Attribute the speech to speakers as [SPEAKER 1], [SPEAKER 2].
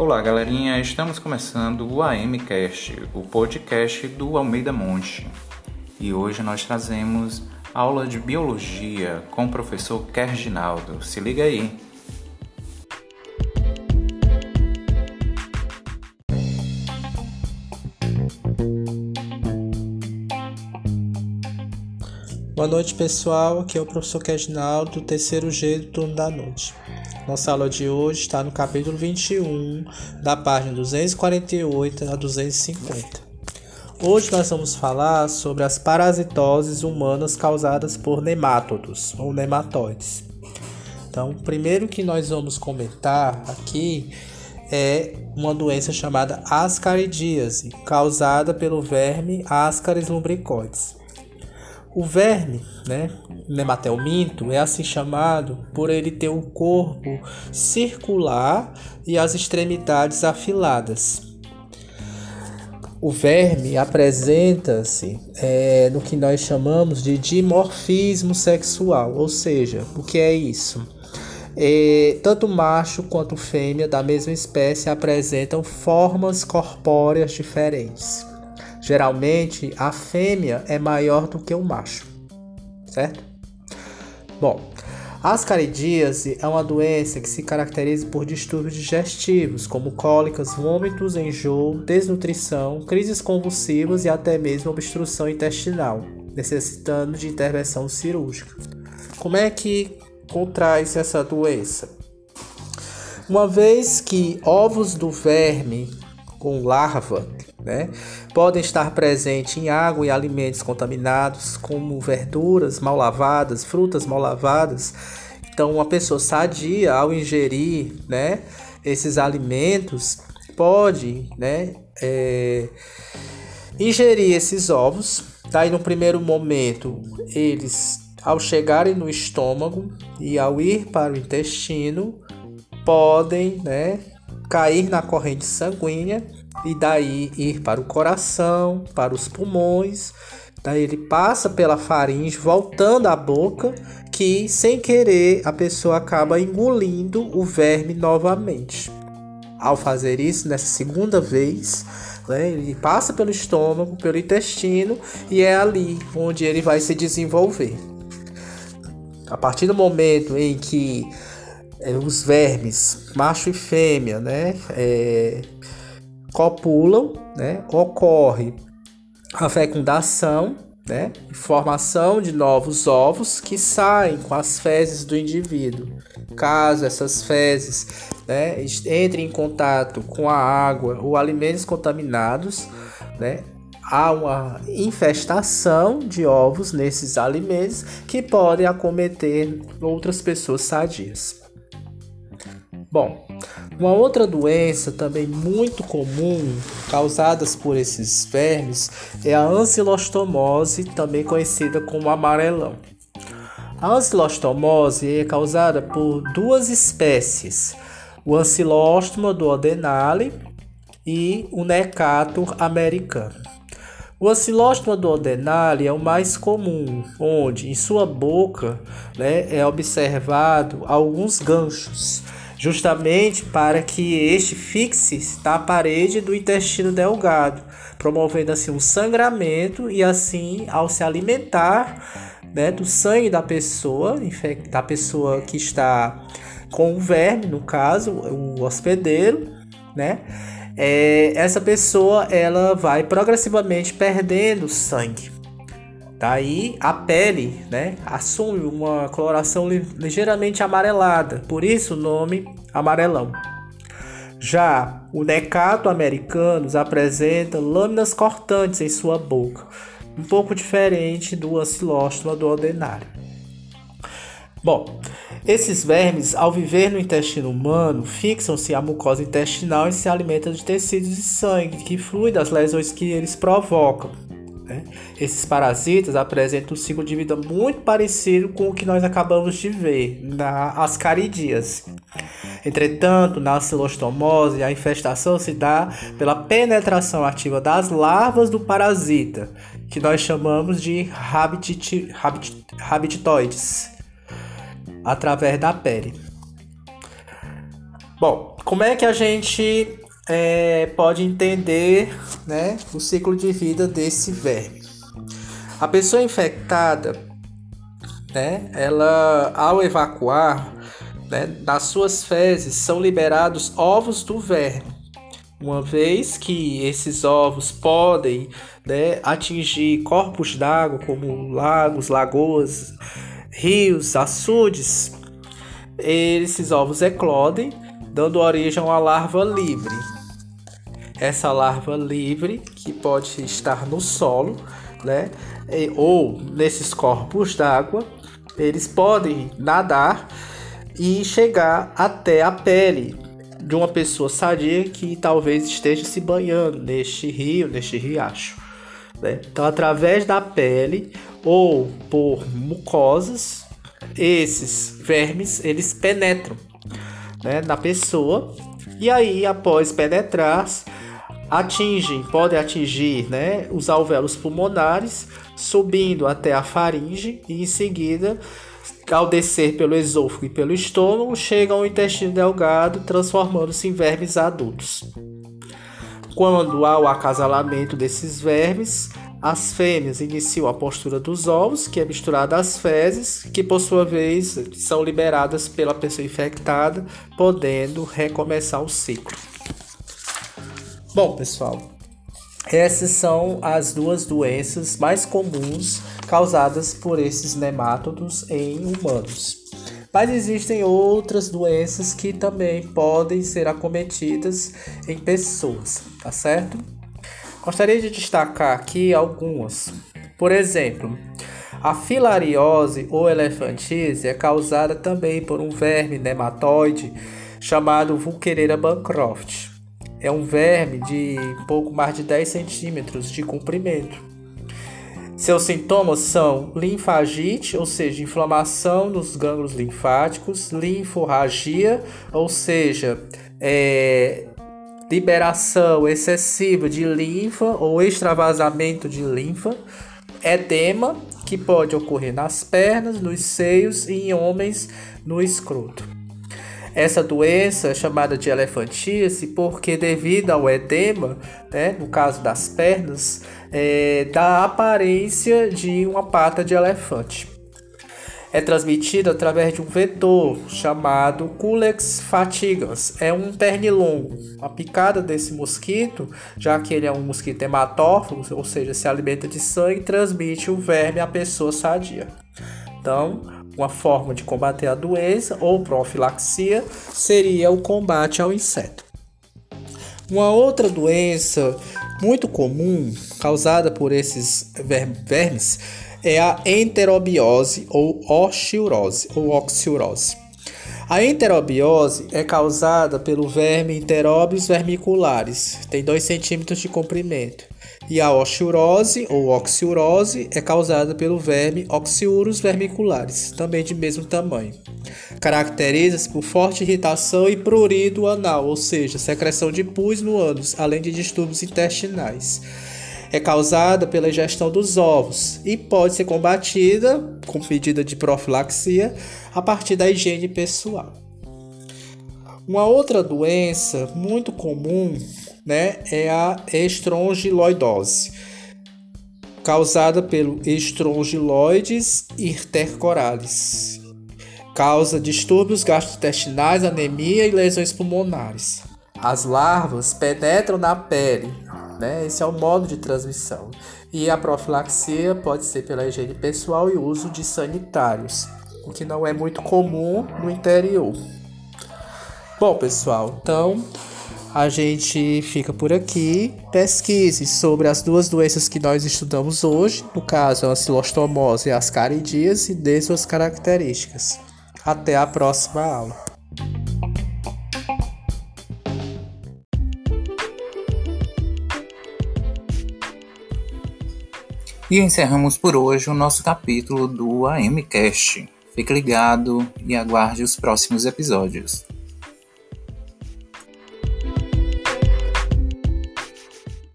[SPEAKER 1] Olá, galerinha. Estamos começando o AMcast, o podcast do Almeida Monte. E hoje nós trazemos aula de biologia com o professor Kerginaldo. Se liga aí.
[SPEAKER 2] Boa noite, pessoal. Aqui é o professor Kerginaldo, do terceiro G do turno da noite. Nossa aula de hoje está no capítulo 21, da página 248 a 250. Hoje nós vamos falar sobre as parasitoses humanas causadas por nemátodos ou nematóides. Então, primeiro que nós vamos comentar aqui é uma doença chamada ascaridíase, causada pelo verme Ascaris lumbricoides. O verme, né, nematelminto, é assim chamado por ele ter um corpo circular e as extremidades afiladas. O verme apresenta-se é, no que nós chamamos de dimorfismo sexual, ou seja, o que é isso? É, tanto macho quanto fêmea da mesma espécie apresentam formas corpóreas diferentes. Geralmente, a fêmea é maior do que o macho, certo? Bom, a ascaridíase é uma doença que se caracteriza por distúrbios digestivos, como cólicas, vômitos, enjoo, desnutrição, crises convulsivas e até mesmo obstrução intestinal, necessitando de intervenção cirúrgica. Como é que contrai-se essa doença? Uma vez que ovos do verme com larva né? Podem estar presentes em água e alimentos contaminados, como verduras mal lavadas, frutas mal lavadas. Então, uma pessoa sadia, ao ingerir né, esses alimentos, pode né, é, ingerir esses ovos. Daí, no primeiro momento, eles, ao chegarem no estômago e ao ir para o intestino, podem né, cair na corrente sanguínea e daí ir para o coração, para os pulmões. Daí ele passa pela faringe, voltando à boca, que sem querer a pessoa acaba engolindo o verme novamente. Ao fazer isso, nessa segunda vez, né, ele passa pelo estômago, pelo intestino e é ali onde ele vai se desenvolver. A partir do momento em que é, os vermes, macho e fêmea, né, é, copulam, né? Ocorre a fecundação, né? Formação de novos ovos que saem com as fezes do indivíduo. Caso essas fezes né, entrem em contato com a água ou alimentos contaminados, né? Há uma infestação de ovos nesses alimentos que podem acometer outras pessoas sadias. Bom, uma outra doença também muito comum causadas por esses vermes é a ancilostomose, também conhecida como amarelão. A ancilostomose é causada por duas espécies, o Ancilostoma duodenale e o Necator americano. O Ancilostoma duodenale é o mais comum, onde em sua boca né, é observado alguns ganchos justamente para que este fixe na parede do intestino delgado, promovendo assim um sangramento e assim ao se alimentar né, do sangue da pessoa, da pessoa que está com o verme, no caso, o hospedeiro, né? É, essa pessoa ela vai progressivamente perdendo sangue. Daí a pele né, assume uma coloração ligeiramente amarelada, por isso o nome amarelão. Já o necato americanos apresenta lâminas cortantes em sua boca, um pouco diferente do ancilóstoma do ordinário. Bom, esses vermes, ao viver no intestino humano, fixam-se à mucosa intestinal e se alimentam de tecidos e sangue que flui das lesões que eles provocam. Esses parasitas apresentam um ciclo de vida muito parecido com o que nós acabamos de ver na ascaridíase. Entretanto, na celostomose, a infestação se dá pela penetração ativa das larvas do parasita, que nós chamamos de habititoides, através da pele. Bom, como é que a gente é, pode entender né, o ciclo de vida desse verme? A pessoa infectada, né, ela ao evacuar, né, nas suas fezes são liberados ovos do verme. Uma vez que esses ovos podem né, atingir corpos d'água como lagos, lagoas, rios, açudes, esses ovos eclodem, dando origem a larva livre. Essa larva livre, que pode estar no solo, né, ou nesses corpos d'água, eles podem nadar e chegar até a pele de uma pessoa sadia que talvez esteja se banhando neste rio, neste riacho. Né? Então, através da pele ou por mucosas, esses vermes eles penetram né, na pessoa e aí, após penetrar, atingem, podem atingir né, os alvéolos pulmonares, subindo até a faringe e em seguida ao descer pelo esôfago e pelo estômago, chegam ao intestino delgado, transformando-se em vermes adultos. Quando há o acasalamento desses vermes, as fêmeas iniciam a postura dos ovos, que é misturada às fezes, que por sua vez são liberadas pela pessoa infectada, podendo recomeçar o ciclo. Bom, pessoal, essas são as duas doenças mais comuns causadas por esses nemátodos em humanos. Mas existem outras doenças que também podem ser acometidas em pessoas, tá certo? Gostaria de destacar aqui algumas. Por exemplo, a filariose ou elefantise é causada também por um verme nematóide chamado Vulquereira bancroft. É um verme de pouco mais de 10 centímetros de comprimento. Seus sintomas são linfagite, ou seja, inflamação dos gânglios linfáticos, linforragia, ou seja, é, liberação excessiva de linfa ou extravasamento de linfa, edema, que pode ocorrer nas pernas, nos seios e em homens no escroto. Essa doença é chamada de elefantíase porque devido ao edema, né, no caso das pernas, é, dá aparência de uma pata de elefante. É transmitida através de um vetor chamado Culex fatigans. É um pernilongo. A picada desse mosquito, já que ele é um mosquito hematófago, ou seja, se alimenta de sangue, transmite o verme à pessoa sadia. Então, uma forma de combater a doença ou profilaxia seria o combate ao inseto. Uma outra doença muito comum causada por esses vermes é a enterobiose ou oxiurose ou oxiurose. A enterobiose é causada pelo verme Enterobius vermiculares, tem 2 centímetros de comprimento. E a oxiurose ou oxiurose é causada pelo verme Oxiurus vermiculares, também de mesmo tamanho. Caracteriza-se por forte irritação e prurido anal, ou seja, secreção de pus no ânus, além de distúrbios intestinais. É causada pela ingestão dos ovos e pode ser combatida com medida de profilaxia a partir da higiene pessoal. Uma outra doença muito comum né, é a estrongiloidose, causada pelo estrongiloides intercoralis. Causa distúrbios gastrointestinais, anemia e lesões pulmonares. As larvas penetram na pele, né? Esse é o modo de transmissão. E a profilaxia pode ser pela higiene pessoal e uso de sanitários, o que não é muito comum no interior. Bom, pessoal, então a gente fica por aqui. Pesquise sobre as duas doenças que nós estudamos hoje, no caso a cilostomose e as caridias, e dê suas características. Até a próxima aula.
[SPEAKER 1] E encerramos por hoje o nosso capítulo do AMCast. Fique ligado e aguarde os próximos episódios.